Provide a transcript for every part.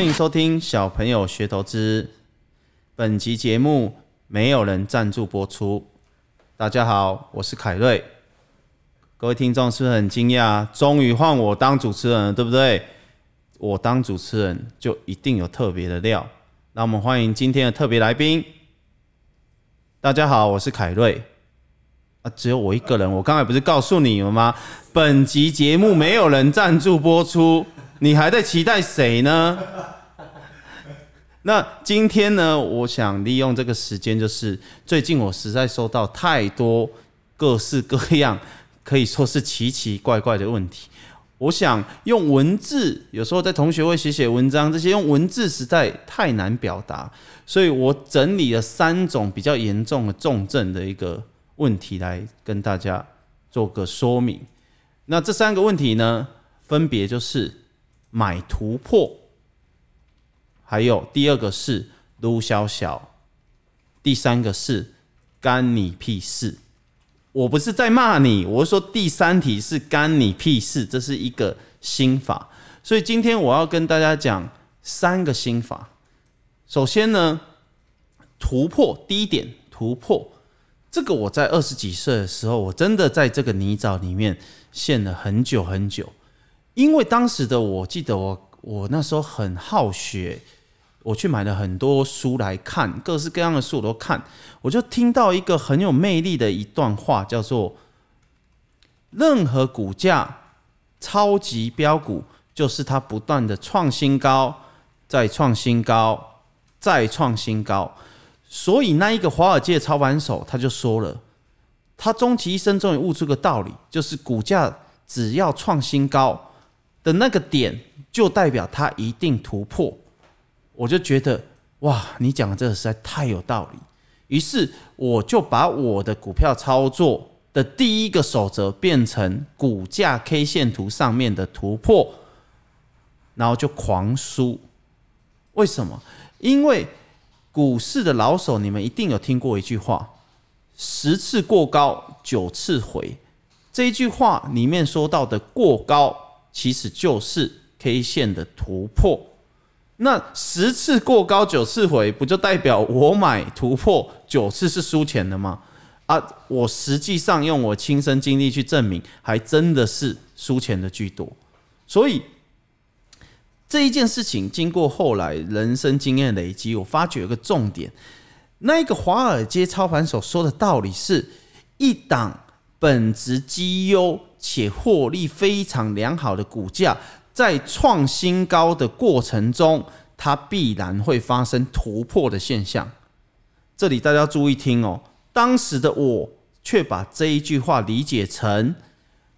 欢迎收听小朋友学投资。本集节目没有人赞助播出。大家好，我是凯瑞。各位听众是不是很惊讶？终于换我当主持人了，对不对？我当主持人就一定有特别的料。那我们欢迎今天的特别来宾。大家好，我是凯瑞。啊，只有我一个人。我刚才不是告诉你们吗？本集节目没有人赞助播出，你还在期待谁呢？那今天呢，我想利用这个时间，就是最近我实在收到太多各式各样，可以说是奇奇怪怪的问题。我想用文字，有时候在同学会写写文章，这些用文字实在太难表达，所以我整理了三种比较严重的重症的一个问题来跟大家做个说明。那这三个问题呢，分别就是买突破。还有第二个是卢小小，第三个是干你屁事。我不是在骂你，我是说第三题是干你屁事，这是一个心法。所以今天我要跟大家讲三个心法。首先呢，突破第一点，突破这个我在二十几岁的时候，我真的在这个泥沼里面陷了很久很久，因为当时的我记得我我那时候很好学。我去买了很多书来看，各式各样的书我都看，我就听到一个很有魅力的一段话，叫做“任何股价超级标股，就是它不断的创新高，再创新高，再创新高”。所以那一个华尔街操盘手他就说了，他终其一生终于悟出个道理，就是股价只要创新高的那个点，就代表它一定突破。我就觉得哇，你讲的这个实在太有道理。于是我就把我的股票操作的第一个守则变成股价 K 线图上面的突破，然后就狂输。为什么？因为股市的老手，你们一定有听过一句话：十次过高，九次回。这一句话里面说到的过高，其实就是 K 线的突破。那十次过高九次回，不就代表我买突破九次是输钱的吗？啊，我实际上用我亲身经历去证明，还真的是输钱的居多。所以这一件事情经过后来人生经验累积，我发觉有个重点，那一个华尔街操盘手说的道理是：一档本质绩优且获利非常良好的股价。在创新高的过程中，它必然会发生突破的现象。这里大家注意听哦。当时的我却把这一句话理解成：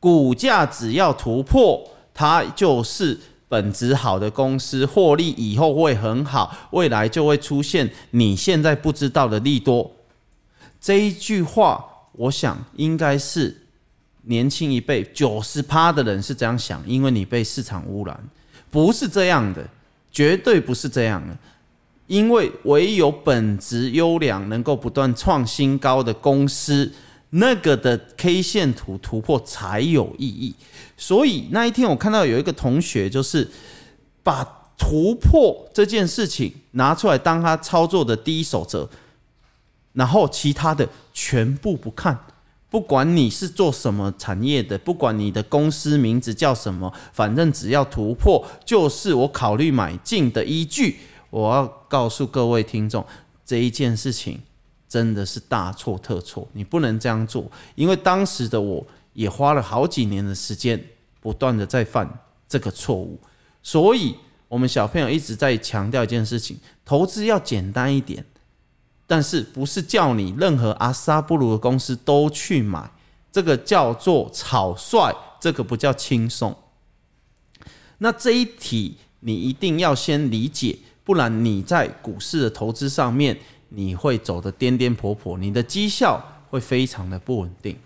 股价只要突破，它就是本质好的公司，获利以后会很好，未来就会出现你现在不知道的利多。这一句话，我想应该是。年轻一辈九十趴的人是这样想，因为你被市场污染，不是这样的，绝对不是这样的。因为唯有本质优良、能够不断创新高的公司，那个的 K 线图突破才有意义。所以那一天我看到有一个同学，就是把突破这件事情拿出来当他操作的第一守则，然后其他的全部不看。不管你是做什么产业的，不管你的公司名字叫什么，反正只要突破，就是我考虑买进的依据。我要告诉各位听众，这一件事情真的是大错特错，你不能这样做。因为当时的我也花了好几年的时间，不断的在犯这个错误。所以，我们小朋友一直在强调一件事情：投资要简单一点。但是不是叫你任何阿萨布鲁的公司都去买，这个叫做草率，这个不叫轻松。那这一题你一定要先理解，不然你在股市的投资上面你会走得颠颠簸簸，你的绩效会非常的不稳定。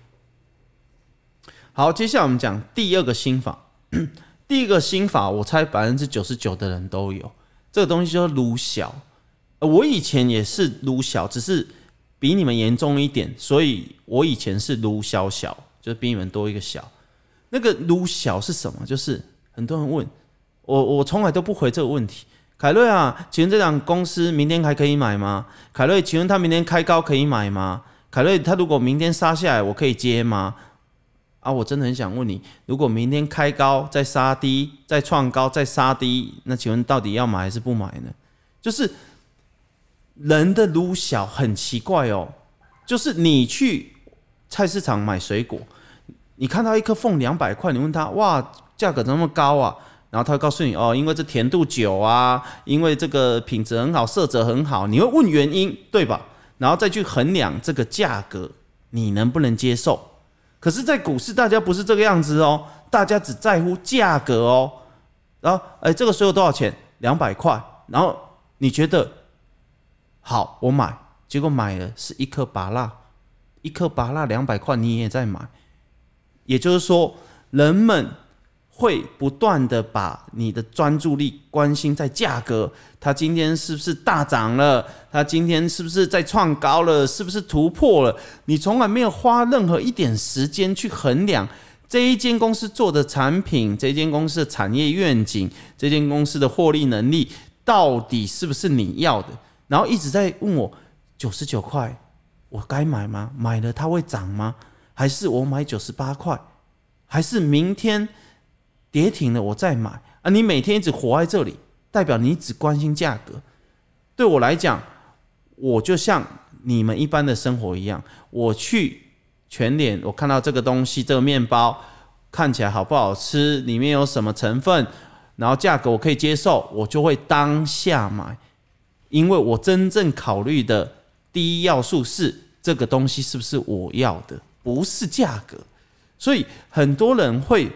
好，接下来我们讲第二个心法。第一个心法，我猜百分之九十九的人都有，这个东西叫做卢小。我以前也是卢小，只是比你们严重一点，所以我以前是卢小小，就是比你们多一个小。那个卢小是什么？就是很多人问我，我从来都不回这个问题。凯瑞啊，请问这档公司明天还可以买吗？凯瑞，请问他明天开高可以买吗？凯瑞，他如果明天杀下来，我可以接吗？啊，我真的很想问你，如果明天开高再杀低，再创高再杀低，那请问到底要买还是不买呢？就是人的路小很奇怪哦，就是你去菜市场买水果，你看到一颗凤两百块，你问他哇，价格怎么那么高啊？然后他会告诉你哦，因为这甜度久啊，因为这个品质很好，色泽很好，你会问原因对吧？然后再去衡量这个价格，你能不能接受？可是，在股市，大家不是这个样子哦，大家只在乎价格哦。然后，哎，这个水果多少钱？两百块。然后你觉得好，我买。结果买了是一颗芭拉，一颗芭拉两百块，你也在买。也就是说，人们。会不断的把你的专注力关心在价格，它今天是不是大涨了？它今天是不是在创高了？是不是突破了？你从来没有花任何一点时间去衡量这一间公司做的产品，这间公司的产业愿景，这间公司的获利能力到底是不是你要的？然后一直在问我九十九块，我该买吗？买了它会涨吗？还是我买九十八块？还是明天？跌停了，我再买啊！你每天一直活在这里，代表你只关心价格。对我来讲，我就像你们一般的生活一样，我去全脸，我看到这个东西，这个面包看起来好不好吃，里面有什么成分，然后价格我可以接受，我就会当下买，因为我真正考虑的第一要素是这个东西是不是我要的，不是价格。所以很多人会。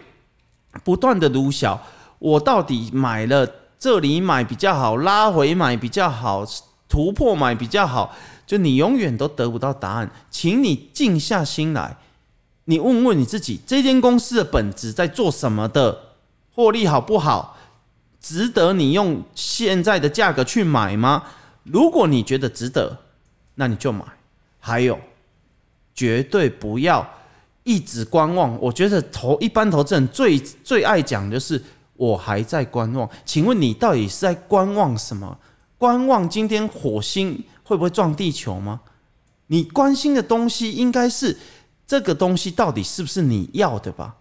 不断的撸小，我到底买了这里买比较好，拉回买比较好，突破买比较好，就你永远都得不到答案。请你静下心来，你问问你自己，这间公司的本质在做什么的，获利好不好，值得你用现在的价格去买吗？如果你觉得值得，那你就买。还有，绝对不要。一直观望，我觉得投一般投资人最最爱讲就是我还在观望。请问你到底是在观望什么？观望今天火星会不会撞地球吗？你关心的东西应该是这个东西到底是不是你要的吧？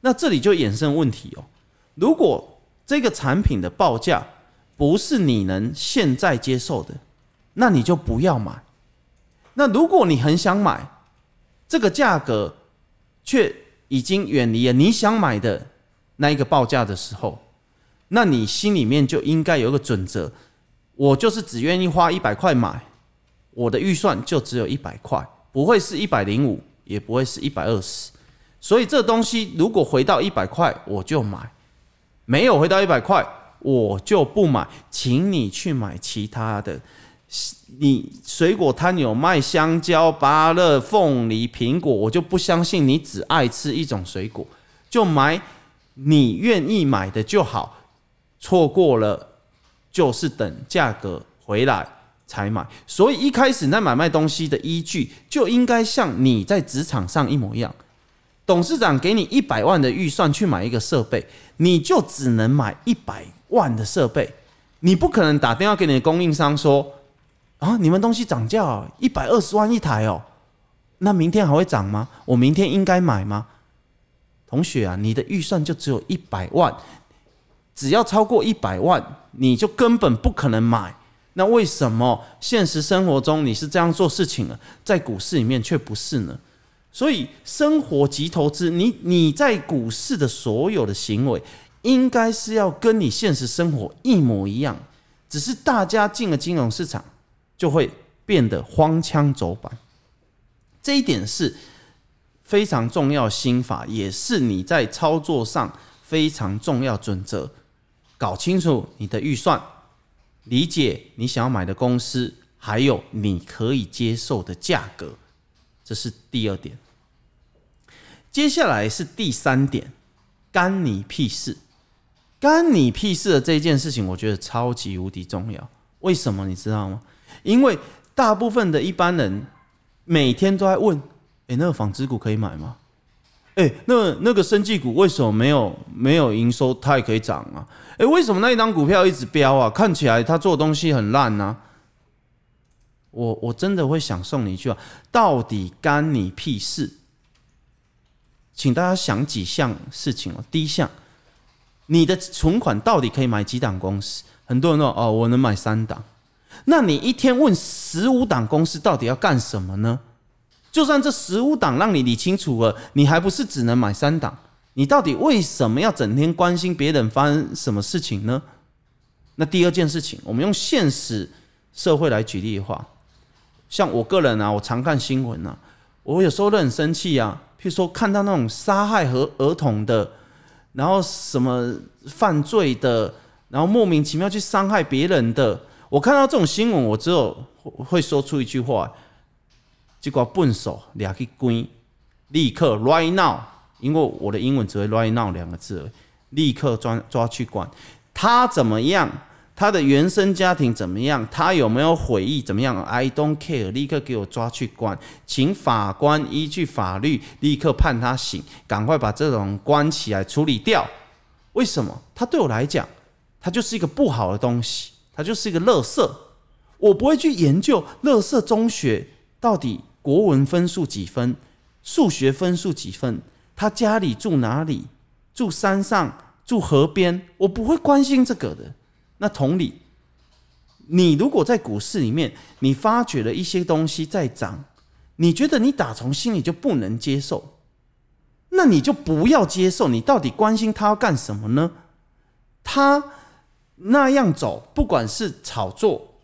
那这里就衍生问题哦。如果这个产品的报价不是你能现在接受的，那你就不要买。那如果你很想买，这个价格。却已经远离了你想买的那一个报价的时候，那你心里面就应该有个准则：我就是只愿意花一百块买，我的预算就只有一百块，不会是一百零五，也不会是一百二十。所以这东西如果回到一百块，我就买；没有回到一百块，我就不买。请你去买其他的。你水果摊有卖香蕉、芭乐、凤梨、苹果，我就不相信你只爱吃一种水果，就买你愿意买的就好。错过了就是等价格回来才买。所以一开始在买卖东西的依据就应该像你在职场上一模一样。董事长给你一百万的预算去买一个设备，你就只能买一百万的设备，你不可能打电话给你的供应商说。啊！你们东西涨价一百二十万一台哦，那明天还会涨吗？我明天应该买吗？同学啊，你的预算就只有一百万，只要超过一百万，你就根本不可能买。那为什么现实生活中你是这样做事情了？在股市里面却不是呢？所以生活及投资，你你在股市的所有的行为，应该是要跟你现实生活一模一样，只是大家进了金融市场。就会变得荒腔走板，这一点是非常重要心法，也是你在操作上非常重要准则。搞清楚你的预算，理解你想要买的公司，还有你可以接受的价格，这是第二点。接下来是第三点，干你屁事！干你屁事的这件事情，我觉得超级无敌重要。为什么你知道吗？因为大部分的一般人每天都在问：“诶，那个纺织股可以买吗？哎，那那个生技股为什么没有没有营收，它也可以涨啊？哎，为什么那一张股票一直飙啊？看起来它做的东西很烂啊。我我真的会想送你一句话：到底干你屁事？请大家想几项事情哦。第一项，你的存款到底可以买几档公司？很多人说哦，我能买三档。那你一天问十五档公司到底要干什么呢？就算这十五档让你理清楚了，你还不是只能买三档？你到底为什么要整天关心别人发生什么事情呢？那第二件事情，我们用现实社会来举例的话，像我个人啊，我常看新闻啊，我有时候都很生气啊。譬如说看到那种杀害和儿童的，然后什么犯罪的，然后莫名其妙去伤害别人的。我看到这种新闻，我只有会说出一句话：这个笨手俩去关，立刻 right now，因为我的英文只会 right now 两个字，立刻抓抓去管。他怎么样？他的原生家庭怎么样？他有没有悔意？怎么样？I don't care，立刻给我抓去关，请法官依据法律立刻判他刑，赶快把这种关起来处理掉。为什么？他对我来讲，他就是一个不好的东西。他就是一个垃圾，我不会去研究垃圾中学到底国文分数几分，数学分数几分，他家里住哪里，住山上，住河边，我不会关心这个的。那同理，你如果在股市里面，你发觉了一些东西在涨，你觉得你打从心里就不能接受，那你就不要接受。你到底关心他要干什么呢？他。那样走，不管是炒作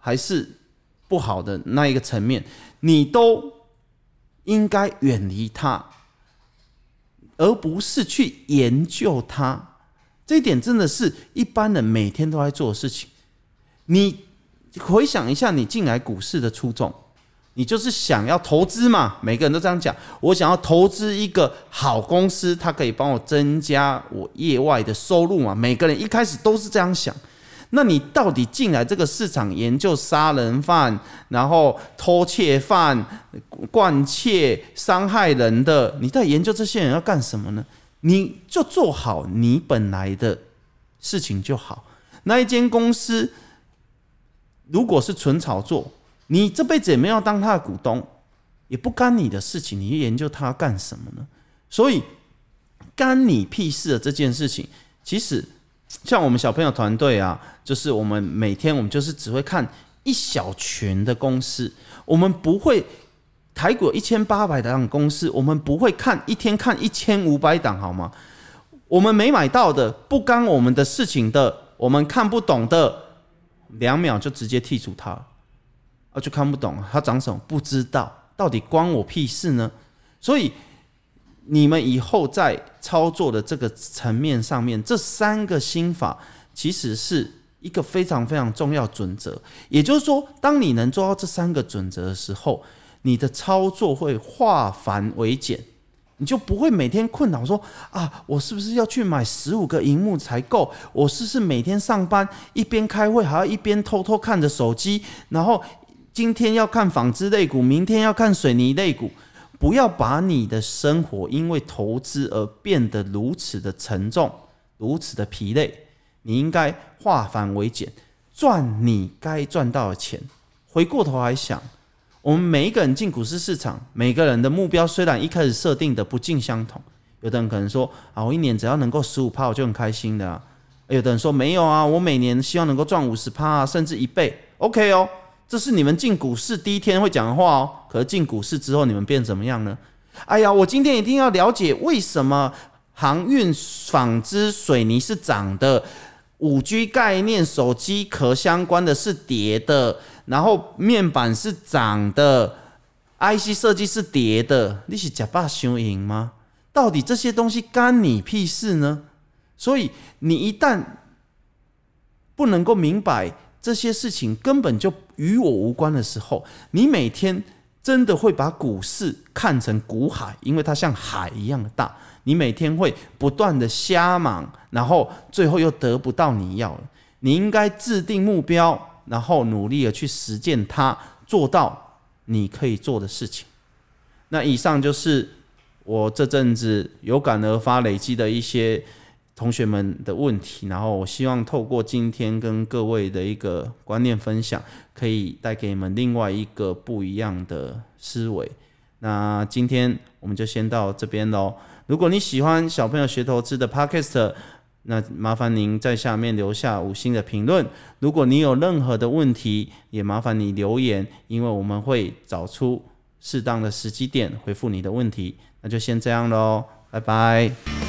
还是不好的那一个层面，你都应该远离它，而不是去研究它。这一点真的是一般人每天都在做的事情。你回想一下，你进来股市的初衷。你就是想要投资嘛？每个人都这样讲。我想要投资一个好公司，它可以帮我增加我业外的收入嘛？每个人一开始都是这样想。那你到底进来这个市场研究杀人犯，然后偷窃犯、惯窃、伤害人的，你在研究这些人要干什么呢？你就做好你本来的事情就好。那一间公司如果是纯炒作，你这辈子也没有当他的股东，也不干你的事情，你去研究他干什么呢？所以干你屁事的这件事情，其实像我们小朋友团队啊，就是我们每天我们就是只会看一小群的公司，我们不会台股一千八百档公司，我们不会看一天看一千五百档，好吗？我们没买到的，不干我们的事情的，我们看不懂的，两秒就直接剔除它。啊，就看不懂它长什么，不知道到底关我屁事呢？所以你们以后在操作的这个层面上面，这三个心法其实是一个非常非常重要准则。也就是说，当你能做到这三个准则的时候，你的操作会化繁为简，你就不会每天困扰说啊，我是不是要去买十五个荧幕才够？我是不是每天上班一边开会还要一边偷偷看着手机，然后。今天要看纺织类股，明天要看水泥类股，不要把你的生活因为投资而变得如此的沉重，如此的疲累。你应该化繁为简，赚你该赚到的钱。回过头来想，我们每一个人进股市市场，每个人的目标虽然一开始设定的不尽相同，有的人可能说啊，我一年只要能够十五趴，我就很开心的啊。有的人说没有啊，我每年希望能够赚五十趴，甚至一倍。OK 哦。这是你们进股市第一天会讲的话哦，可是进股市之后你们变怎么样呢？哎呀，我今天一定要了解为什么航运、纺织、水泥是涨的，五 G 概念、手机壳相关的是跌的，然后面板是涨的，IC 设计是跌的，你是假把雄赢吗？到底这些东西干你屁事呢？所以你一旦不能够明白。这些事情根本就与我无关的时候，你每天真的会把股市看成股海，因为它像海一样的大。你每天会不断的瞎忙，然后最后又得不到你要的。你应该制定目标，然后努力的去实践它，做到你可以做的事情。那以上就是我这阵子有感而发累积的一些同学们的问题，然后我希望透过今天跟各位的一个观念分享，可以带给你们另外一个不一样的思维。那今天我们就先到这边喽。如果你喜欢小朋友学投资的 Podcast，那麻烦您在下面留下五星的评论。如果你有任何的问题，也麻烦你留言，因为我们会找出适当的时机点回复你的问题。那就先这样喽，拜拜。